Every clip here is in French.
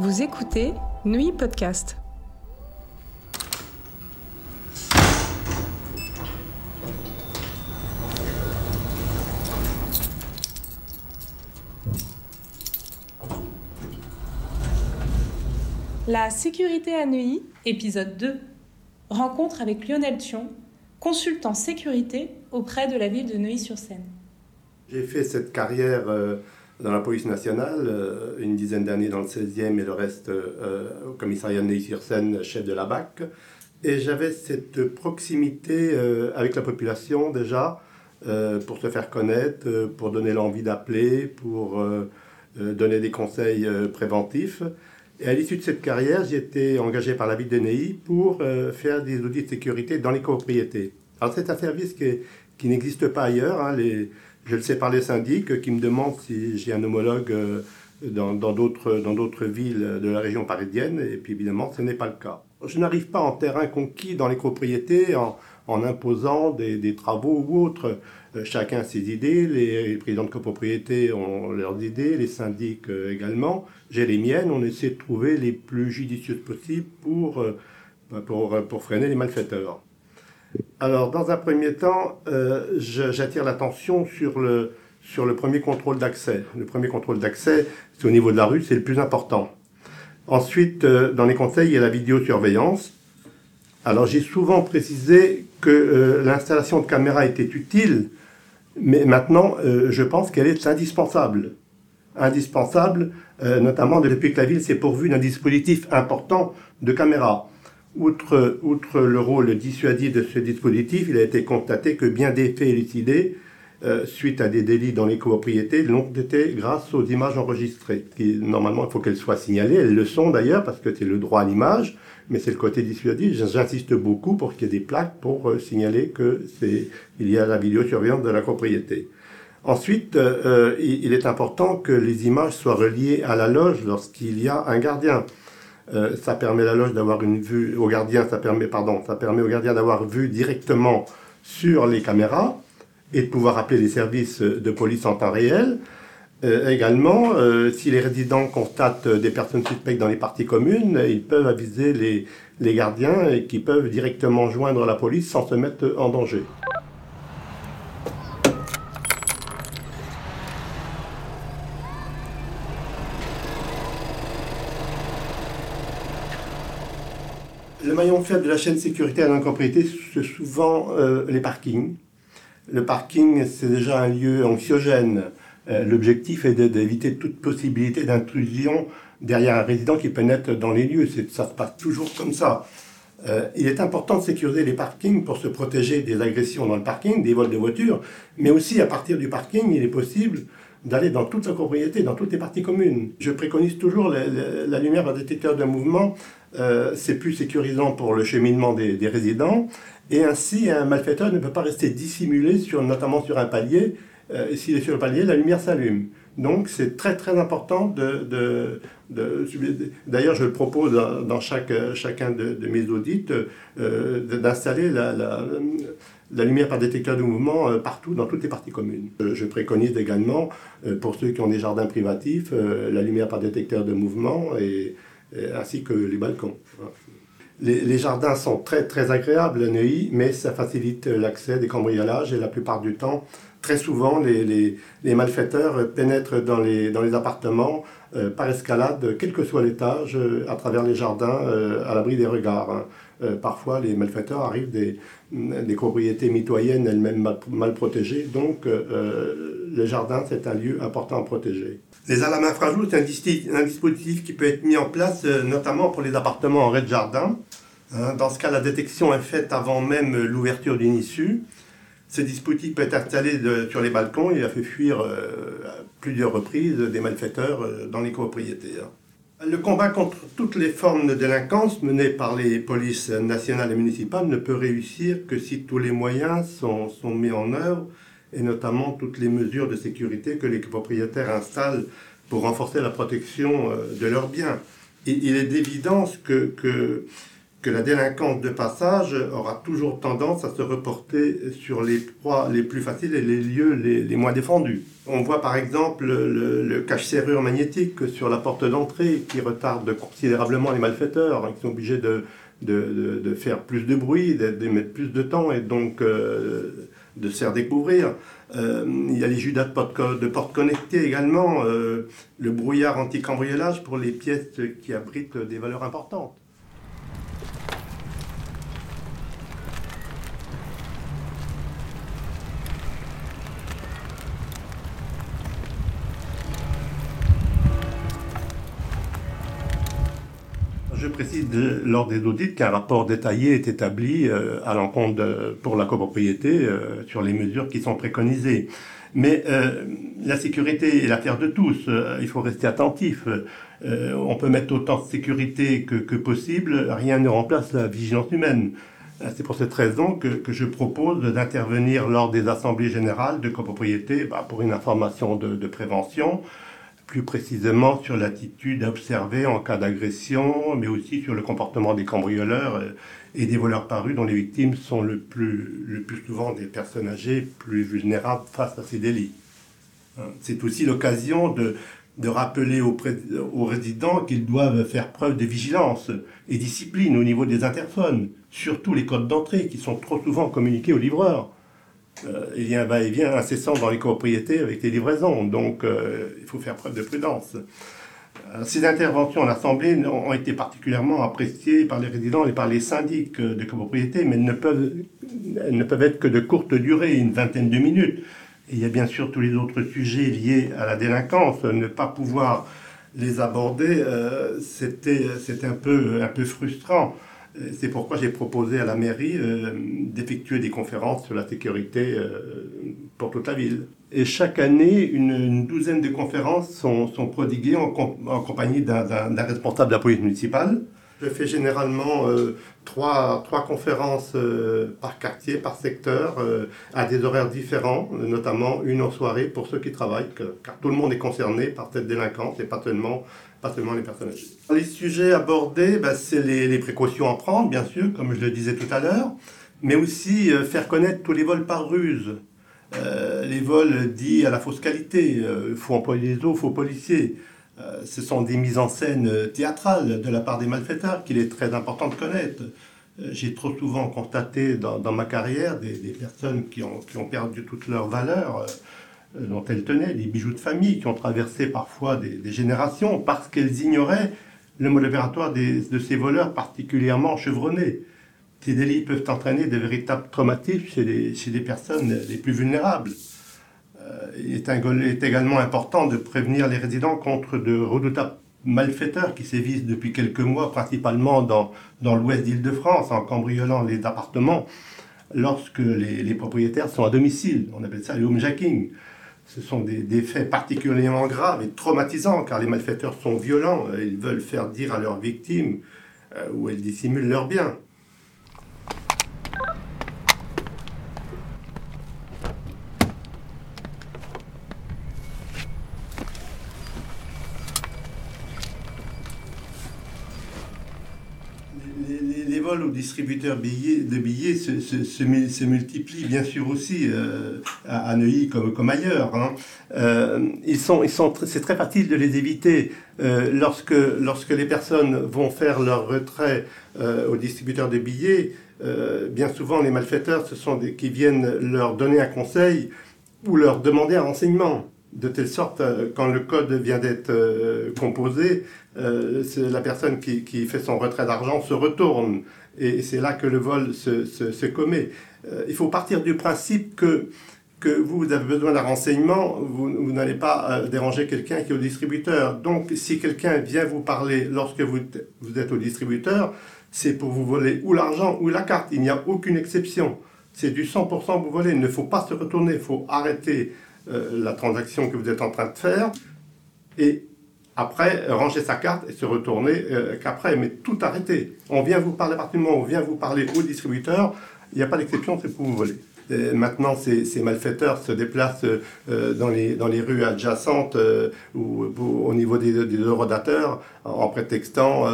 Vous écoutez Nuit Podcast. La sécurité à Neuilly, épisode 2. Rencontre avec Lionel Thion, consultant sécurité auprès de la ville de Neuilly-sur-Seine. J'ai fait cette carrière euh, dans la police nationale, euh, une dizaine d'années dans le 16e et le reste euh, au commissariat de Neuilly-sur-Seine, chef de la BAC. Et j'avais cette proximité avec la population déjà, pour se faire connaître, pour donner l'envie d'appeler, pour donner des conseils préventifs. Et à l'issue de cette carrière, j'ai été engagé par la ville de Neuilly pour faire des audits de sécurité dans les copropriétés. Alors c'est un service qui, qui n'existe pas ailleurs. Hein. Je le sais par les syndics qui me demandent si j'ai un homologue euh, dans d'autres dans villes de la région parisienne, et puis évidemment, ce n'est pas le cas. Je n'arrive pas en terrain conquis dans les propriétés en, en imposant des, des, travaux ou autres. Euh, chacun a ses idées, les, présidents de copropriété ont leurs idées, les syndics euh, également. J'ai les miennes, on essaie de trouver les plus judicieuses possibles pour, pour, pour freiner les malfaiteurs. Alors, dans un premier temps, euh, j'attire l'attention sur le, sur le premier contrôle d'accès. Le premier contrôle d'accès, c'est au niveau de la rue, c'est le plus important. Ensuite, euh, dans les conseils, il y a la vidéosurveillance. Alors, j'ai souvent précisé que euh, l'installation de caméras était utile, mais maintenant, je pense qu'elle est indispensable. Indispensable, notamment depuis que la ville s'est pourvue d'un dispositif important de caméras. Outre, outre, le rôle dissuasif de ce dispositif, il a été constaté que bien des faits élucidés euh, suite à des délits dans les copropriétés l'ont été grâce aux images enregistrées. Normalement, il faut qu'elles soient signalées. Elles le sont d'ailleurs parce que c'est le droit à l'image, mais c'est le côté dissuasif. J'insiste beaucoup pour qu'il y ait des plaques pour euh, signaler que c'est il y a la vidéosurveillance de la propriété. Ensuite, euh, il, il est important que les images soient reliées à la loge lorsqu'il y a un gardien. Euh, ça permet la loge d'avoir une vue au gardien, ça permet, pardon, ça permet au gardien d'avoir vue directement sur les caméras et de pouvoir appeler les services de police en temps réel. Euh, également, euh, si les résidents constatent des personnes suspectes dans les parties communes, ils peuvent aviser les, gardiens qui peuvent directement joindre la police sans se mettre en danger. Le maillon faible de la chaîne sécuritaire dans la c'est souvent euh, les parkings. Le parking, c'est déjà un lieu anxiogène. Euh, l'objectif est d'éviter toute possibilité d'intrusion derrière un résident qui pénètre dans les lieux. Ça se passe toujours comme ça. Euh, il est important de sécuriser les parkings pour se protéger des agressions dans le parking, des vols de voitures, mais aussi à partir du parking, il est possible d'aller dans toute la propriété, dans toutes les parties communes. Je préconise toujours la, lumière par détecteur de mouvement. Euh, c'est plus sécurisant pour le cheminement des, résidents. Et ainsi, un malfaiteur ne peut pas rester dissimulé, sur, notamment sur un palier. Euh, S'il est sur le palier, la lumière s'allume. Donc c'est très très important de D'ailleurs, je propose dans, chaque, chacun de, mes audits euh, d'installer la, la la lumière par détecteur de mouvement euh, partout dans toutes les parties communes. Euh, je préconise également, pour ceux qui ont des jardins privatifs, la lumière par détecteur de mouvement et, ainsi que les balcons. Les, jardins sont très très agréables à Neuilly, mais ça facilite l'accès des cambriolages et la plupart du temps, très souvent, les, les, malfaiteurs pénètrent dans les, dans les appartements par escalade, quel que soit l'étage, à travers les jardins, à l'abri des regards. Hein. Euh, parfois les malfaiteurs arrivent des, des propriétés mitoyennes elles-mêmes mal, protégées. Donc euh, euh, le jardin, c'est un lieu important à protéger. Les alarmes infrajoutes, c'est un, dispositif qui peut être mis en place notamment pour les appartements en rez-de-jardin. Hein, dans ce cas, la détection est faite avant même l'ouverture d'une issue. Ce dispositif peut être installé sur les balcons. Il a fait fuir à plusieurs reprises des malfaiteurs dans les copropriétés. Hein. Le combat contre toutes les formes de délinquance menées par les polices nationales et municipales ne peut réussir que si tous les moyens sont, mis en œuvre, et notamment toutes les mesures de sécurité que les propriétaires installent pour renforcer la protection euh, de leurs biens. il est d'évidence que la délinquance de passage aura toujours tendance à se reporter sur les proies les plus faciles et les lieux les, moins défendus. On voit par exemple le, cache-serrure magnétique sur la porte d'entrée qui retarde considérablement les malfaiteurs, qui sont obligés de, de, faire plus de bruit, de, mettre plus de temps et donc euh, de se faire découvrir. Euh, il y a les judas de porte, de porte connectées également, euh, le brouillard anti-cambriolage pour les pièces qui abritent des valeurs importantes. Lors des audits qu'un rapport détaillé est établi euh, à l'encontre pour la copropriété euh, sur les mesures qui sont préconisées. Mais euh, la sécurité est l'affaire de tous. il faut rester attentif. on peut mettre autant de sécurité que, possible. Rien ne remplace la vigilance humaine. C'est pour cette raison que, je propose d'intervenir lors des assemblées générales de copropriété bah, pour une information de prévention, plus précisément sur l'attitude à observer en cas d'agression, mais aussi sur le comportement des cambrioleurs euh, et des voleurs parus dont les victimes sont le plus, souvent des personnes âgées plus vulnérables face à ces délits. Hein, c'est aussi l'occasion de, de rappeler aux, aux résidents qu'ils doivent faire preuve de vigilance et discipline au niveau des interphones, surtout les codes d'entrée qui sont trop souvent communiqués aux livreurs. Euh, il y a un va-et-vient incessant dans les copropriétés avec les livraisons, donc euh, il faut faire preuve de prudence. Euh, ces interventions en assemblée ont été particulièrement appréciées par les résidents et par les syndics de copropriété, mais elles ne peuvent, elles ne peuvent être que de courte durée, une vingtaine de minutes. il y a bien sûr tous les autres sujets liés à la délinquance. Ne pas pouvoir les aborder, c'était un peu, un peu frustrant. Euh, c'est pourquoi j'ai proposé à la mairie euh, d'effectuer des conférences sur la sécurité euh, pour toute la ville. Et chaque année, une, douzaine de conférences sont, sont prodiguées en, compagnie d'un responsable de la police municipale. Je fais généralement trois, trois, conférences par quartier, par secteur, à des horaires différents, notamment une en soirée pour ceux qui travaillent, car tout le monde est concerné par cette délinquance et pas seulement pas les personnes Les sujets abordés, bah, c'est les, précautions à prendre, bien sûr, comme je le disais tout à l'heure, mais aussi euh, faire connaître tous les vols par ruse. Euh, les vols dits à la fausse qualité, il euh, faut employer les eaux, faux policiers. Ce sont des mises en scène théâtrales de la part des malfaiteurs qu'il est très important de connaître. J'ai trop souvent constaté dans, ma carrière des, personnes qui ont, perdu toute leur valeur euh, dont elles tenaient, des bijoux de famille qui ont traversé parfois des, générations parce qu'elles ignoraient le mode opératoire de ces voleurs particulièrement chevronnés. Ces délits peuvent entraîner de véritables traumatismes chez chez les personnes les plus vulnérables. Euh, il est, également important de prévenir les résidents contre de redoutables malfaiteurs qui sévissent depuis quelques mois, principalement dans, dans l'ouest d'Île-de-France, en cambriolant les appartements lorsque les, propriétaires sont à domicile. On appelle ça le homejacking ce sont des, faits particulièrement graves et traumatisants car les malfaiteurs sont violents. Ils veulent faire dire à leurs victimes euh, où elles dissimulent leurs biens. Vols aux distributeurs de billets se, se, multiplient bien sûr aussi euh, à, Neuilly comme, ailleurs. Hein. Euh, ils sont, c'est très facile de les éviter euh, lorsque, lorsque les personnes vont faire leur retrait aux distributeurs de billets. bien souvent, les malfaiteurs, ce sont des qui viennent leur donner un conseil ou leur demander un renseignement de telle sorte, quand le code vient d'être composé, la personne qui, fait son retrait d'argent se retourne. Et c'est là que le vol se, commet. Euh, il faut partir du principe que, que vous, avez besoin d'un renseignement, vous, n'allez pas euh, déranger quelqu'un qui est au distributeur. Donc, si quelqu'un vient vous parler lorsque vous, vous êtes au distributeur, c'est pour vous voler ou l'argent ou la carte. Il n'y a aucune exception. C'est du 100% vous volez. Il ne faut pas se retourner. Il faut arrêter la transaction que vous êtes en train de faire. Et après, ranger sa carte et se retourner euh, qu'après, mais tout arrêter. On vient vous parler à partir du moment où on vient vous parler au distributeur, il n'y a pas d'exception, c'est pour vous voler. maintenant, ces, malfaiteurs se déplacent dans, les, dans les rues adjacentes ou, au niveau des, des eurodateurs en prétextant,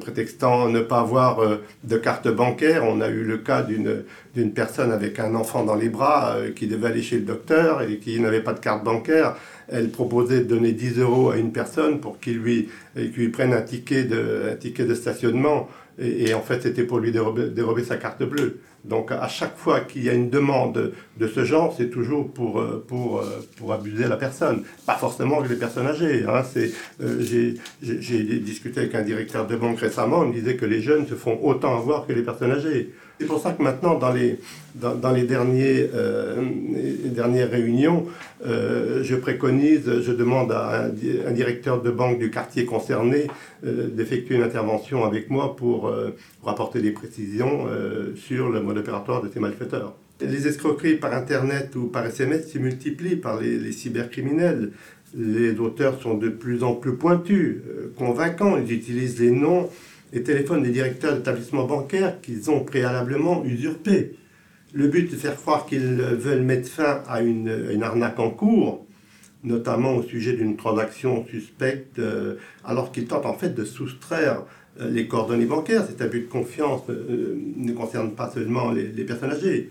prétextant ne pas avoir de carte bancaire. On a eu le cas d'une personne avec un enfant dans les bras qui devait aller chez le docteur et qui n'avait pas de carte bancaire elle proposait de donner 10 euros à une personne pour qu'il lui, prenne un ticket de, un ticket de stationnement. Et, en fait, c'était pour lui dérober, sa carte bleue. Donc, à chaque fois qu'il y a une demande de ce genre, c'est toujours pour, pour, pour abuser la personne. Pas forcément avec les personnes âgées. Hein. Euh, j'ai discuté avec un directeur de banque récemment, il me disait que les jeunes se font autant avoir que les personnes âgées. C'est pour ça que maintenant, dans les, dans, les, derniers, euh, dernières réunions, euh, je préconise, je demande à un, directeur de banque du quartier concerné euh, d'effectuer une intervention avec moi pour, pour apporter des précisions sur le mode opératoire de ces malfaiteurs. Les escroqueries par Internet ou par SMS se multiplient par les, cybercriminels. Les auteurs sont de plus en plus pointus, convaincants. Ils utilisent les noms les téléphones des directeurs d'établissements bancaires qu'ils ont préalablement usurpés. Le but de faire croire qu'ils veulent mettre fin à une, arnaque en cours, notamment au sujet d'une transaction suspecte, euh, alors qu'ils tentent en fait de soustraire euh, les coordonnées bancaires. Cet abus de confiance euh, ne concerne pas seulement les, personnes âgées.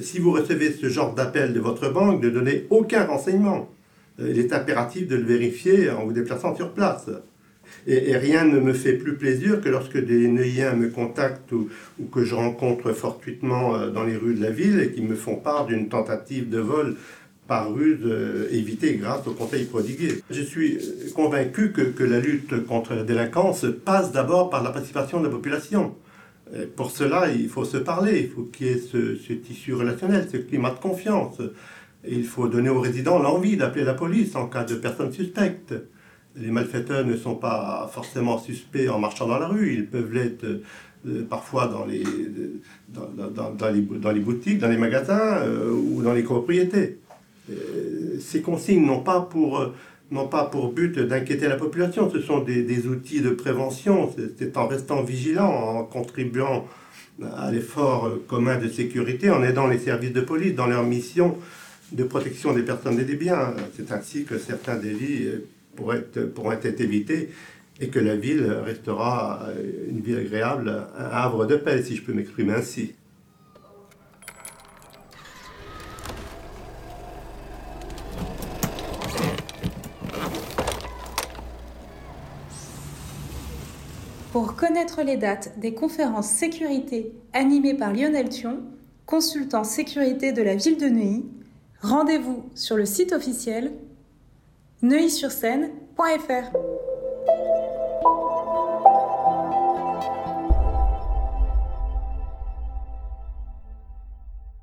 si vous recevez ce genre d'appel de votre banque, ne donnez aucun renseignement. il est impératif de le vérifier en vous déplaçant sur place. Et, rien ne me fait plus plaisir que lorsque des Neuilliens me contactent ou, que je rencontre fortuitement euh, dans les rues de la ville et qui me font part d'une tentative de vol par ruse euh, évitée grâce au conseil prodigué. Je suis euh, convaincu que, la lutte contre la délinquance passe d'abord par la participation de la population. pour cela, il faut se parler, il faut qu'il y ait ce, tissu relationnel, ce climat de confiance. il faut donner aux résidents l'envie d'appeler la police en cas de personnes suspectes les malfaiteurs ne sont pas forcément suspects en marchant dans la rue, ils peuvent l'être euh, parfois dans les, dans, les, dans, les, boutiques, dans les magasins euh, ou dans les propriétés. Euh, ces consignes n'ont pas pour, n'ont pas pour but d'inquiéter la population, ce sont des, des outils de prévention, c'est en restant vigilant, en contribuant à l'effort commun de sécurité, en aidant les services de police dans leur mission de protection des personnes et des biens. C'est ainsi que certains délits pourraient être, être évités et que la ville restera une ville agréable, un havre de paix, si je peux m'exprimer ainsi. Pour connaître les dates des conférences sécurité animées par Lionel Thion, consultant sécurité de la ville de Neuilly, rendez-vous sur le site officiel neuilly-sur-seine.fr.